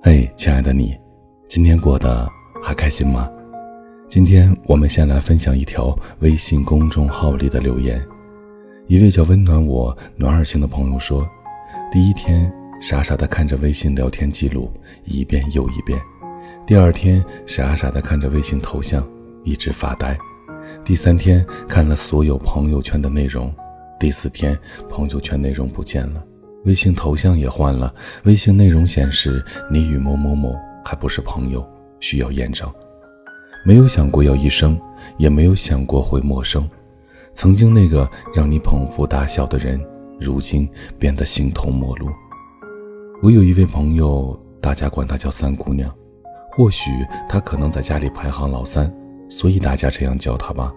嘿，亲爱的你，今天过得还开心吗？今天我们先来分享一条微信公众号里的留言。一位叫温暖我暖耳星的朋友说：“第一天傻傻的看着微信聊天记录一遍又一遍，第二天傻傻的看着微信头像一直发呆，第三天看了所有朋友圈的内容，第四天朋友圈内容不见了。”微信头像也换了，微信内容显示你与某某某还不是朋友，需要验证。没有想过要一生，也没有想过会陌生。曾经那个让你捧腹大笑的人，如今变得形同陌路。我有一位朋友，大家管她叫三姑娘，或许她可能在家里排行老三，所以大家这样叫他吧。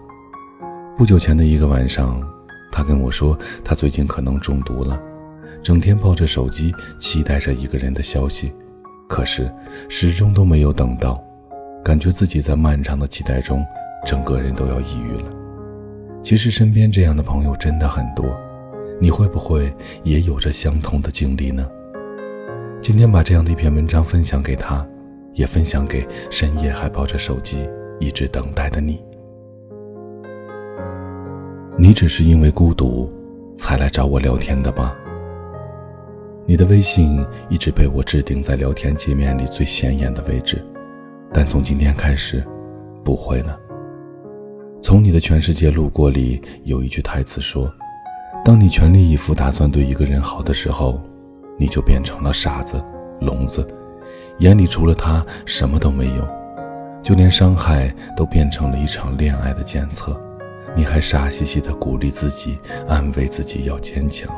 不久前的一个晚上，他跟我说，他最近可能中毒了。整天抱着手机，期待着一个人的消息，可是始终都没有等到，感觉自己在漫长的期待中，整个人都要抑郁了。其实身边这样的朋友真的很多，你会不会也有着相同的经历呢？今天把这样的一篇文章分享给他，也分享给深夜还抱着手机一直等待的你。你只是因为孤独，才来找我聊天的吧？你的微信一直被我置顶在聊天界面里最显眼的位置，但从今天开始，不会了。从你的全世界路过里有一句台词说：“当你全力以赴打算对一个人好的时候，你就变成了傻子、聋子，眼里除了他什么都没有，就连伤害都变成了一场恋爱的检测，你还傻兮兮的鼓励自己，安慰自己要坚强。”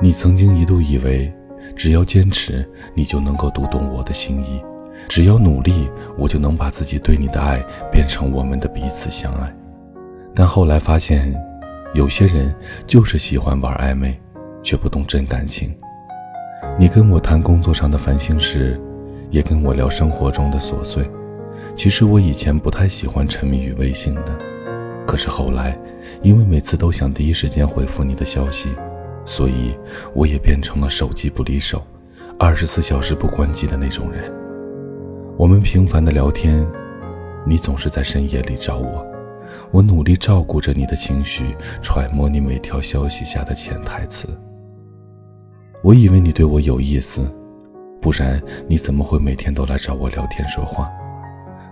你曾经一度以为，只要坚持，你就能够读懂我的心意；只要努力，我就能把自己对你的爱变成我们的彼此相爱。但后来发现，有些人就是喜欢玩暧昧，却不懂真感情。你跟我谈工作上的烦心事，也跟我聊生活中的琐碎。其实我以前不太喜欢沉迷于微信的，可是后来，因为每次都想第一时间回复你的消息。所以，我也变成了手机不离手，二十四小时不关机的那种人。我们频繁的聊天，你总是在深夜里找我，我努力照顾着你的情绪，揣摩你每条消息下的潜台词。我以为你对我有意思，不然你怎么会每天都来找我聊天说话？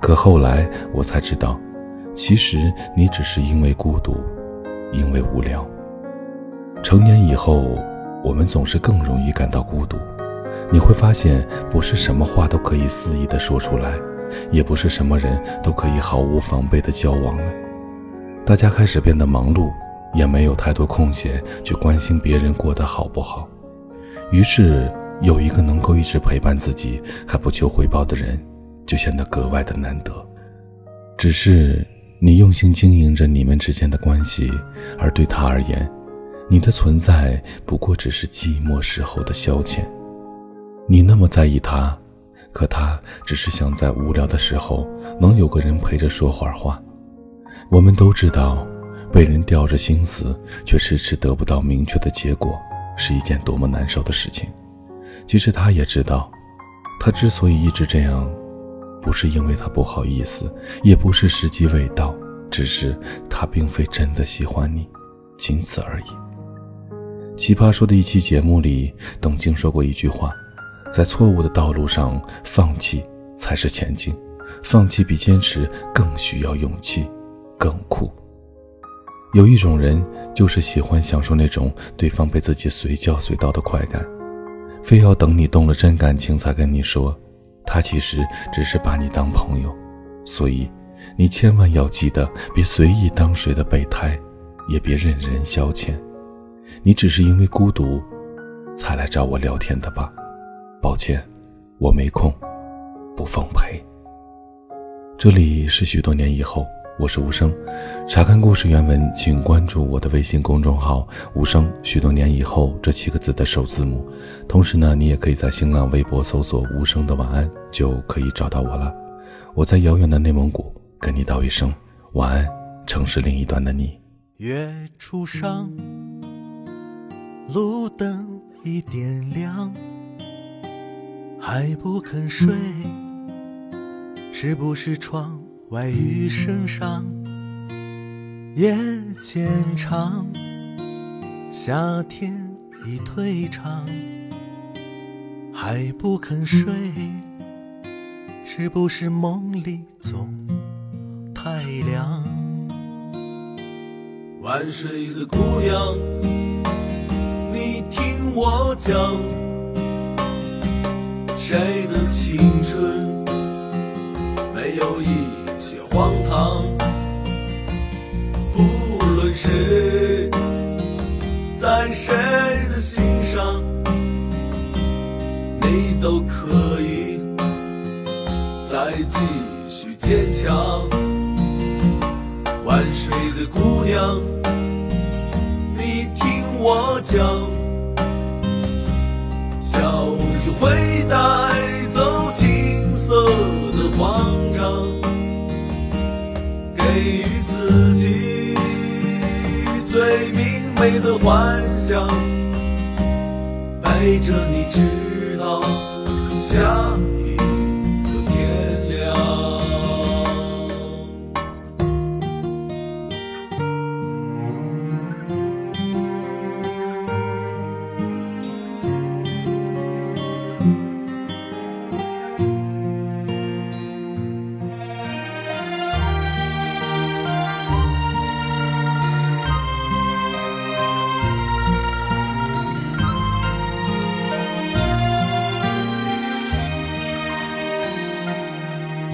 可后来我才知道，其实你只是因为孤独，因为无聊。成年以后，我们总是更容易感到孤独。你会发现，不是什么话都可以肆意的说出来，也不是什么人都可以毫无防备的交往了。大家开始变得忙碌，也没有太多空闲去关心别人过得好不好。于是，有一个能够一直陪伴自己还不求回报的人，就显得格外的难得。只是你用心经营着你们之间的关系，而对他而言，你的存在不过只是寂寞时候的消遣，你那么在意他，可他只是想在无聊的时候能有个人陪着说会儿话。我们都知道，被人吊着心思却迟迟得不到明确的结果，是一件多么难受的事情。其实他也知道，他之所以一直这样，不是因为他不好意思，也不是时机未到，只是他并非真的喜欢你，仅此而已。奇葩说的一期节目里，董卿说过一句话：“在错误的道路上放弃才是前进，放弃比坚持更需要勇气，更酷。”有一种人就是喜欢享受那种对方被自己随叫随到的快感，非要等你动了真感情才跟你说，他其实只是把你当朋友。所以，你千万要记得，别随意当谁的备胎，也别任人消遣。你只是因为孤独，才来找我聊天的吧？抱歉，我没空，不奉陪。这里是许多年以后，我是无声。查看故事原文，请关注我的微信公众号“无声”。许多年以后这七个字的首字母。同时呢，你也可以在新浪微博搜索“无声的晚安”，就可以找到我了。我在遥远的内蒙古跟你道一声晚安，城市另一端的你。月初上，路灯已点亮，还不肯睡，是不是窗外雨声上？夜渐长，夏天已退场，还不肯睡，是不是梦里总太凉？晚睡的姑娘，你听我讲，谁的青春没有一些荒唐？不论谁在谁的心上，你都可以再继续坚强。万水的姑娘，你听我讲，笑的幻想，陪着你直到下。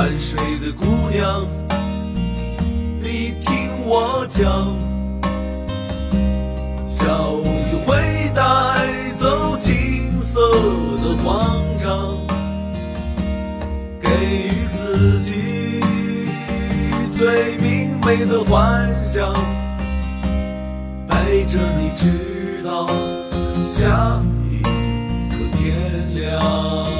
万水的姑娘，你听我讲，笑意会带走金色的慌张，给予自己最明媚的幻想，陪着你直到下一个天亮。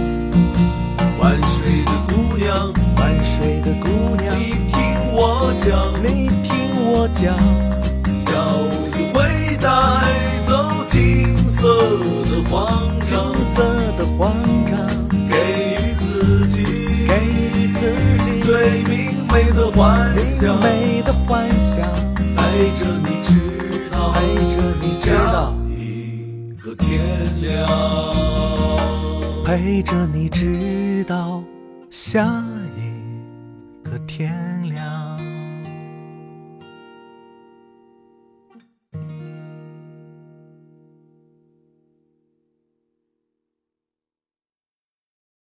万水的姑娘，万水的姑娘，你听。我讲，你听我讲，小雨会带走金色的慌张，金色的慌张，给予自己，给予自己最明媚的幻想，明媚的幻想，陪着你直到，陪着你直到一个天亮，陪着你直到下一个天。